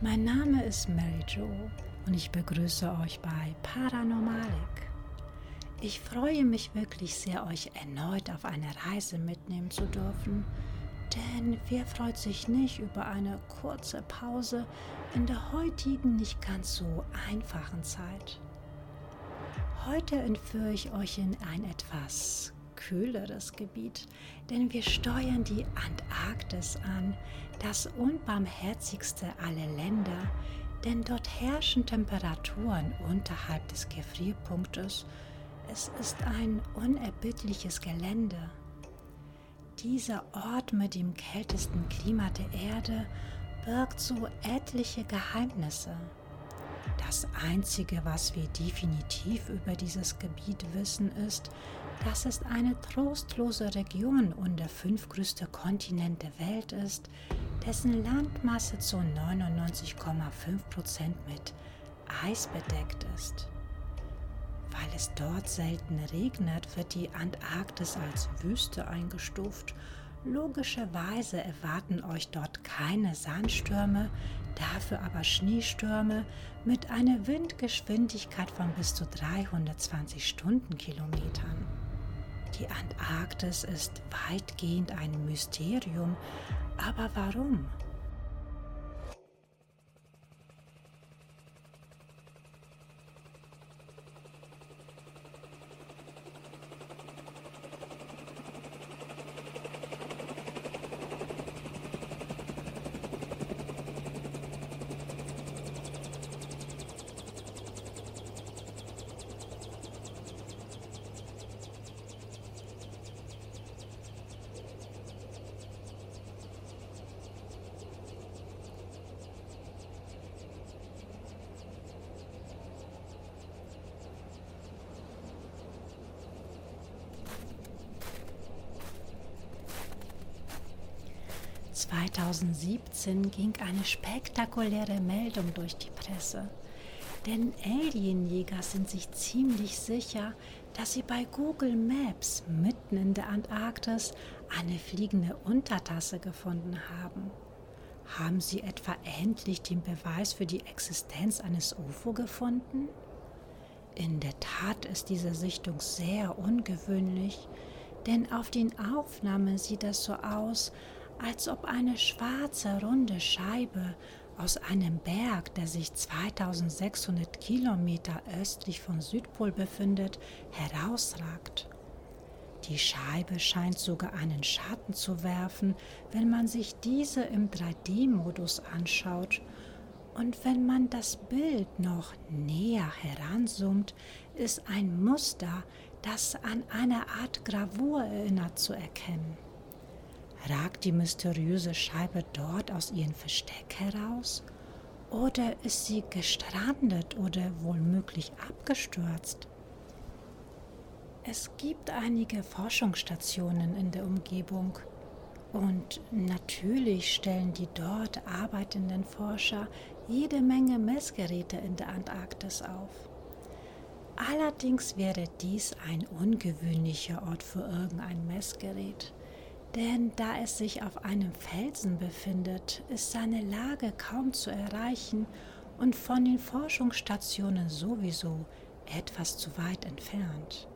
Mein Name ist Mary Jo und ich begrüße euch bei Paranormalik. Ich freue mich wirklich sehr, euch erneut auf eine Reise mitnehmen zu dürfen, denn wer freut sich nicht über eine kurze Pause in der heutigen nicht ganz so einfachen Zeit? Heute entführe ich euch in ein etwas kühleres Gebiet, denn wir steuern die Antarktis an, das unbarmherzigste aller Länder, denn dort herrschen Temperaturen unterhalb des Gefrierpunktes. Es ist ein unerbittliches Gelände. Dieser Ort mit dem kältesten Klima der Erde birgt so etliche Geheimnisse. Das Einzige, was wir definitiv über dieses Gebiet wissen, ist, dass es eine trostlose Region und der fünftgrößte Kontinent der Welt ist, dessen Landmasse zu 99,5 Prozent mit Eis bedeckt ist. Weil es dort selten regnet, wird die Antarktis als Wüste eingestuft. Logischerweise erwarten euch dort keine Sandstürme, dafür aber Schneestürme mit einer Windgeschwindigkeit von bis zu 320 Stundenkilometern. Die Antarktis ist weitgehend ein Mysterium, aber warum? 2017 ging eine spektakuläre Meldung durch die Presse. Denn Alienjäger sind sich ziemlich sicher, dass sie bei Google Maps mitten in der Antarktis eine fliegende Untertasse gefunden haben. Haben sie etwa endlich den Beweis für die Existenz eines UFO gefunden? In der Tat ist diese Sichtung sehr ungewöhnlich, denn auf den Aufnahmen sieht es so aus, als ob eine schwarze runde Scheibe aus einem Berg, der sich 2600 Kilometer östlich vom Südpol befindet, herausragt. Die Scheibe scheint sogar einen Schatten zu werfen, wenn man sich diese im 3D-Modus anschaut. Und wenn man das Bild noch näher heranzoomt, ist ein Muster, das an eine Art Gravur erinnert, zu erkennen. Ragt die mysteriöse Scheibe dort aus ihrem Versteck heraus? Oder ist sie gestrandet oder womöglich abgestürzt? Es gibt einige Forschungsstationen in der Umgebung und natürlich stellen die dort arbeitenden Forscher jede Menge Messgeräte in der Antarktis auf. Allerdings wäre dies ein ungewöhnlicher Ort für irgendein Messgerät. Denn da es sich auf einem Felsen befindet, ist seine Lage kaum zu erreichen und von den Forschungsstationen sowieso etwas zu weit entfernt.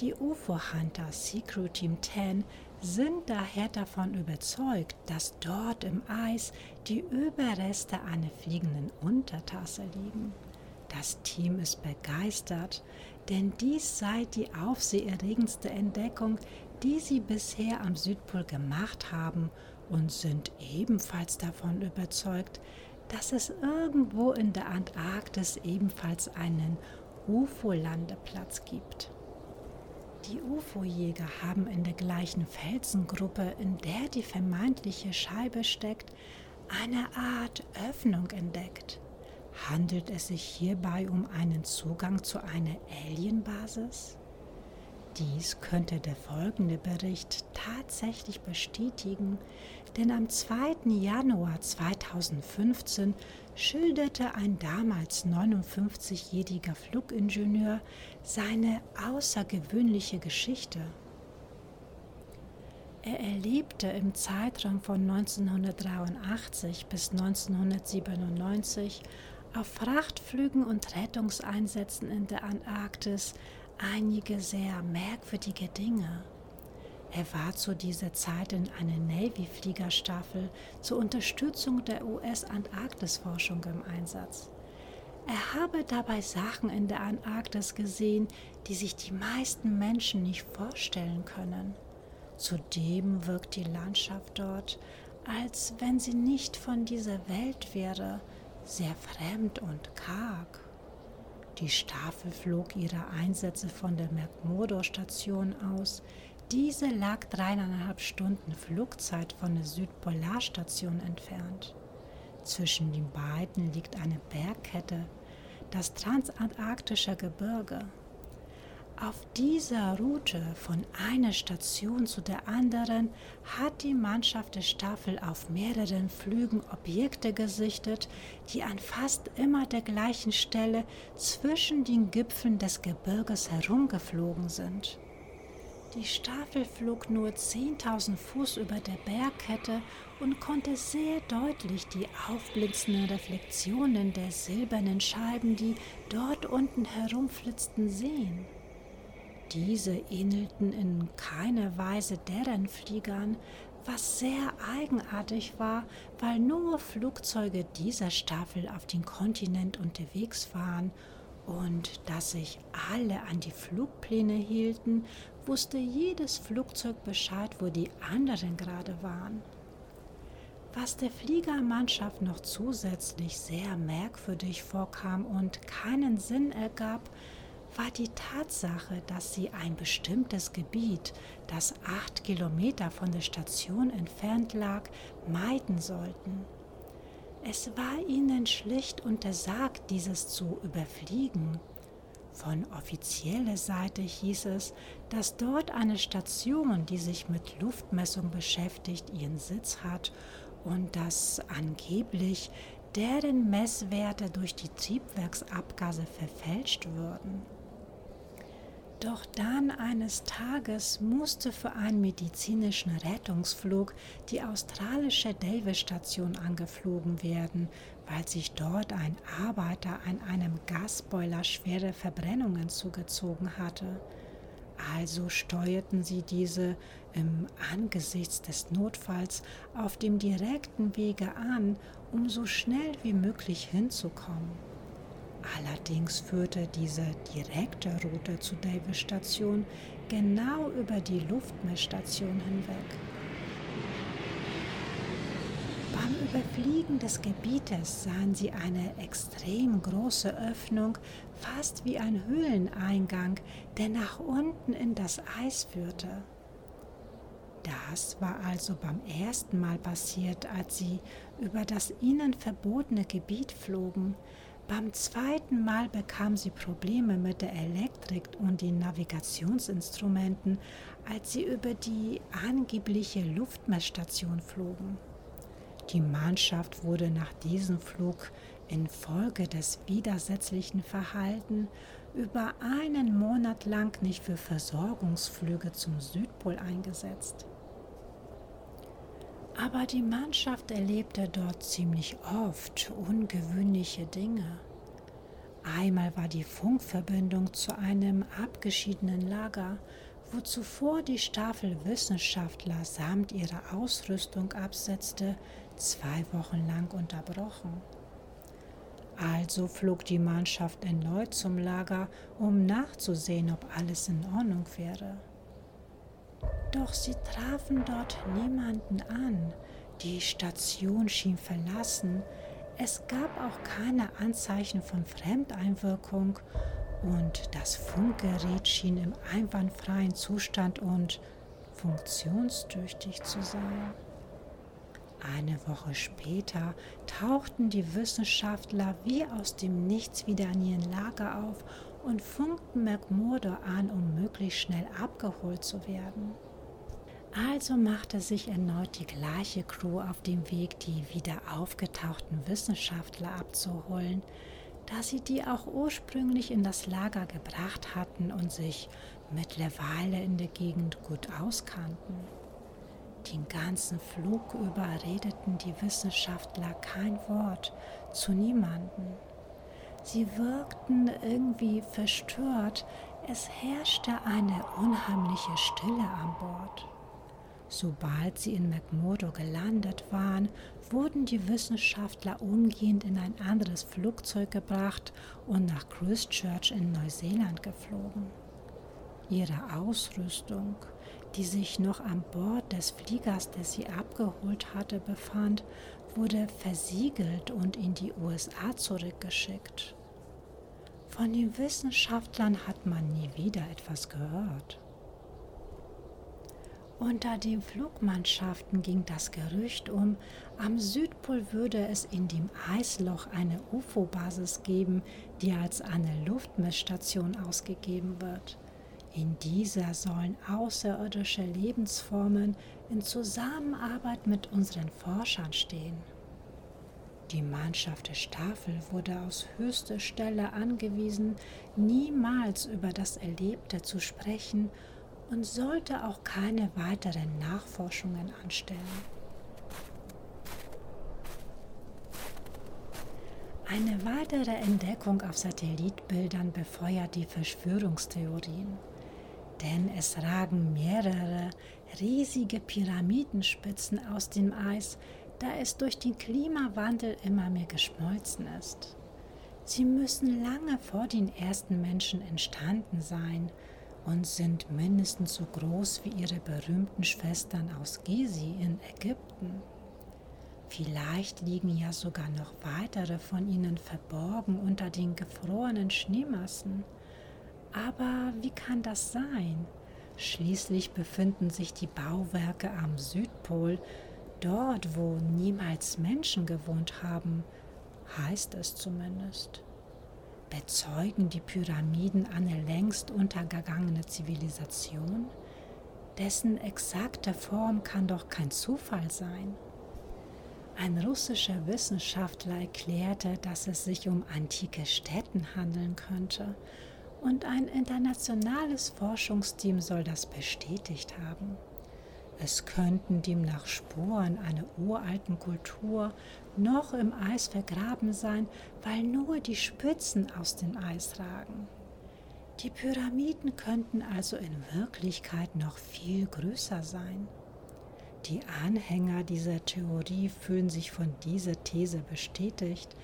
Die UFO-Hunter Secret Team 10 sind daher davon überzeugt, dass dort im Eis die Überreste einer fliegenden Untertasse liegen. Das Team ist begeistert, denn dies sei die aufseherregendste Entdeckung, die sie bisher am Südpol gemacht haben und sind ebenfalls davon überzeugt, dass es irgendwo in der Antarktis ebenfalls einen UFO-Landeplatz gibt. Die UFO-Jäger haben in der gleichen Felsengruppe, in der die vermeintliche Scheibe steckt, eine Art Öffnung entdeckt. Handelt es sich hierbei um einen Zugang zu einer Alienbasis? Dies könnte der folgende Bericht tatsächlich bestätigen, denn am 2. Januar 2015 schilderte ein damals 59-jähriger Flugingenieur seine außergewöhnliche Geschichte. Er erlebte im Zeitraum von 1983 bis 1997 auf Frachtflügen und Rettungseinsätzen in der Antarktis einige sehr merkwürdige Dinge. Er war zu dieser Zeit in einer Navy-Fliegerstaffel zur Unterstützung der US-Antarktisforschung im Einsatz. Er habe dabei Sachen in der Antarktis gesehen, die sich die meisten Menschen nicht vorstellen können. Zudem wirkt die Landschaft dort, als wenn sie nicht von dieser Welt wäre, sehr fremd und karg. Die Staffel flog ihre Einsätze von der McMurdo-Station aus. Diese lag dreieinhalb Stunden Flugzeit von der Südpolarstation entfernt. Zwischen den beiden liegt eine Bergkette, das transantarktische Gebirge. Auf dieser Route von einer Station zu der anderen hat die Mannschaft der Staffel auf mehreren Flügen Objekte gesichtet, die an fast immer der gleichen Stelle zwischen den Gipfeln des Gebirges herumgeflogen sind. Die Staffel flog nur 10.000 Fuß über der Bergkette und konnte sehr deutlich die aufblitzenden Reflexionen der silbernen Scheiben, die dort unten herumflitzten, sehen. Diese ähnelten in keiner Weise deren Fliegern, was sehr eigenartig war, weil nur Flugzeuge dieser Staffel auf dem Kontinent unterwegs waren und dass sich alle an die Flugpläne hielten, wusste jedes Flugzeug Bescheid, wo die anderen gerade waren. Was der Fliegermannschaft noch zusätzlich sehr merkwürdig vorkam und keinen Sinn ergab, war die Tatsache, dass sie ein bestimmtes Gebiet, das acht Kilometer von der Station entfernt lag, meiden sollten. Es war ihnen schlicht untersagt, dieses zu überfliegen. Von offizieller Seite hieß es, dass dort eine Station, die sich mit Luftmessung beschäftigt, ihren Sitz hat und dass angeblich deren Messwerte durch die Triebwerksabgase verfälscht würden. Doch dann eines Tages musste für einen medizinischen Rettungsflug die australische Davis-Station angeflogen werden, weil sich dort ein Arbeiter an einem Gasboiler schwere Verbrennungen zugezogen hatte. Also steuerten sie diese im Angesicht des Notfalls auf dem direkten Wege an, um so schnell wie möglich hinzukommen. Allerdings führte diese direkte Route zur Davis-Station genau über die Luftmessstation hinweg. Beim Überfliegen des Gebietes sahen sie eine extrem große Öffnung, fast wie ein Höhleneingang, der nach unten in das Eis führte. Das war also beim ersten Mal passiert, als sie über das ihnen verbotene Gebiet flogen, beim zweiten Mal bekam sie Probleme mit der Elektrik und den Navigationsinstrumenten, als sie über die angebliche Luftmessstation flogen. Die Mannschaft wurde nach diesem Flug infolge des widersetzlichen Verhaltens über einen Monat lang nicht für Versorgungsflüge zum Südpol eingesetzt. Aber die Mannschaft erlebte dort ziemlich oft ungewöhnliche Dinge. Einmal war die Funkverbindung zu einem abgeschiedenen Lager, wo zuvor die Staffel Wissenschaftler samt ihrer Ausrüstung absetzte, zwei Wochen lang unterbrochen. Also flog die Mannschaft erneut zum Lager, um nachzusehen, ob alles in Ordnung wäre. Doch sie trafen dort niemanden an. Die Station schien verlassen. Es gab auch keine Anzeichen von Fremdeinwirkung und das Funkgerät schien im einwandfreien Zustand und funktionstüchtig zu sein. Eine Woche später tauchten die Wissenschaftler wie aus dem Nichts wieder an ihren Lager auf und funkten McMurdo an, um möglichst schnell abgeholt zu werden. Also machte sich erneut die gleiche Crew auf den Weg, die wieder aufgetauchten Wissenschaftler abzuholen, da sie die auch ursprünglich in das Lager gebracht hatten und sich mittlerweile in der Gegend gut auskannten. Den ganzen Flug über redeten die Wissenschaftler kein Wort zu niemanden. Sie wirkten irgendwie verstört, es herrschte eine unheimliche Stille an Bord. Sobald sie in McMurdo gelandet waren, wurden die Wissenschaftler umgehend in ein anderes Flugzeug gebracht und nach Christchurch in Neuseeland geflogen. Ihre Ausrüstung, die sich noch an Bord des Fliegers, der sie abgeholt hatte, befand, wurde versiegelt und in die USA zurückgeschickt. Von den Wissenschaftlern hat man nie wieder etwas gehört. Unter den Flugmannschaften ging das Gerücht um, am Südpol würde es in dem Eisloch eine UFO-Basis geben, die als eine Luftmessstation ausgegeben wird. In dieser sollen außerirdische Lebensformen in Zusammenarbeit mit unseren Forschern stehen. Die Mannschaft der Staffel wurde aus höchster Stelle angewiesen, niemals über das Erlebte zu sprechen und sollte auch keine weiteren Nachforschungen anstellen. Eine weitere Entdeckung auf Satellitbildern befeuert die Verschwörungstheorien. Denn es ragen mehrere riesige Pyramidenspitzen aus dem Eis, da es durch den Klimawandel immer mehr geschmolzen ist. Sie müssen lange vor den ersten Menschen entstanden sein und sind mindestens so groß wie ihre berühmten Schwestern aus Gizi in Ägypten. Vielleicht liegen ja sogar noch weitere von ihnen verborgen unter den gefrorenen Schneemassen. Aber wie kann das sein? Schließlich befinden sich die Bauwerke am Südpol, dort wo niemals Menschen gewohnt haben, heißt es zumindest bezeugen die Pyramiden eine längst untergegangene Zivilisation? Dessen exakte Form kann doch kein Zufall sein. Ein russischer Wissenschaftler erklärte, dass es sich um antike Städten handeln könnte, und ein internationales Forschungsteam soll das bestätigt haben. Es könnten demnach Spuren einer uralten Kultur noch im Eis vergraben sein, weil nur die Spitzen aus dem Eis ragen. Die Pyramiden könnten also in Wirklichkeit noch viel größer sein. Die Anhänger dieser Theorie fühlen sich von dieser These bestätigt.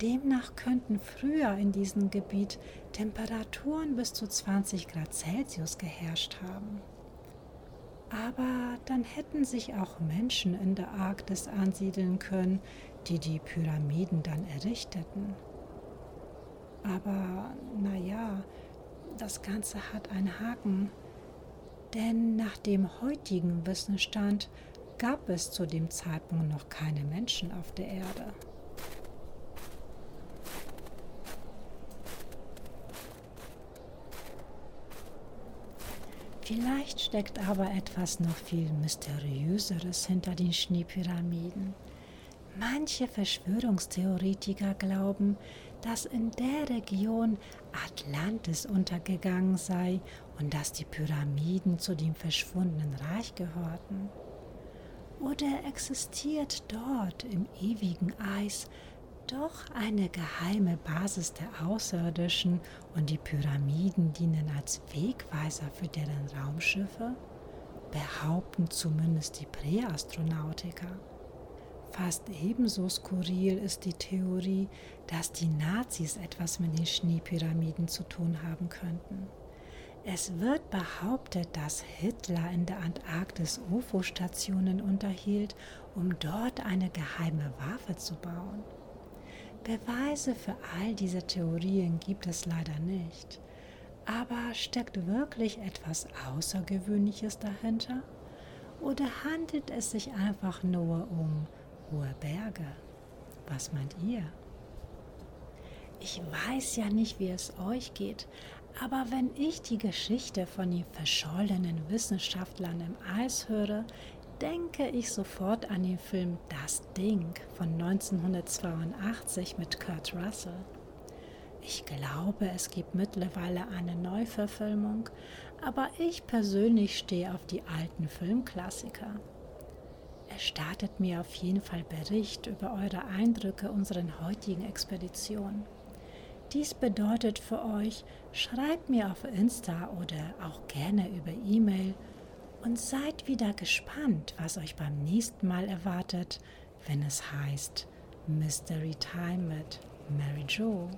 Demnach könnten früher in diesem Gebiet Temperaturen bis zu 20 Grad Celsius geherrscht haben. Aber dann hätten sich auch Menschen in der Arktis ansiedeln können, die die Pyramiden dann errichteten. Aber naja, das Ganze hat einen Haken, denn nach dem heutigen Wissensstand gab es zu dem Zeitpunkt noch keine Menschen auf der Erde. Vielleicht steckt aber etwas noch viel Mysteriöseres hinter den Schneepyramiden. Manche Verschwörungstheoretiker glauben, dass in der Region Atlantis untergegangen sei und dass die Pyramiden zu dem verschwundenen Reich gehörten. Oder existiert dort im ewigen Eis doch eine geheime Basis der Außerirdischen und die Pyramiden dienen als Wegweiser für deren Raumschiffe? Behaupten zumindest die Präastronautiker. Fast ebenso skurril ist die Theorie, dass die Nazis etwas mit den Schneepyramiden zu tun haben könnten. Es wird behauptet, dass Hitler in der Antarktis UFO-Stationen unterhielt, um dort eine geheime Waffe zu bauen. Beweise für all diese Theorien gibt es leider nicht. Aber steckt wirklich etwas Außergewöhnliches dahinter? Oder handelt es sich einfach nur um hohe Berge? Was meint ihr? Ich weiß ja nicht, wie es euch geht, aber wenn ich die Geschichte von den verschollenen Wissenschaftlern im Eis höre, denke ich sofort an den Film Das Ding von 1982 mit Kurt Russell. Ich glaube, es gibt mittlerweile eine Neuverfilmung, aber ich persönlich stehe auf die alten Filmklassiker. erstattet mir auf jeden Fall Bericht über eure Eindrücke unserer heutigen Expedition. Dies bedeutet für euch, schreibt mir auf Insta oder auch gerne über E-Mail und seid wieder gespannt, was euch beim nächsten Mal erwartet, wenn es heißt Mystery Time mit Mary Jo.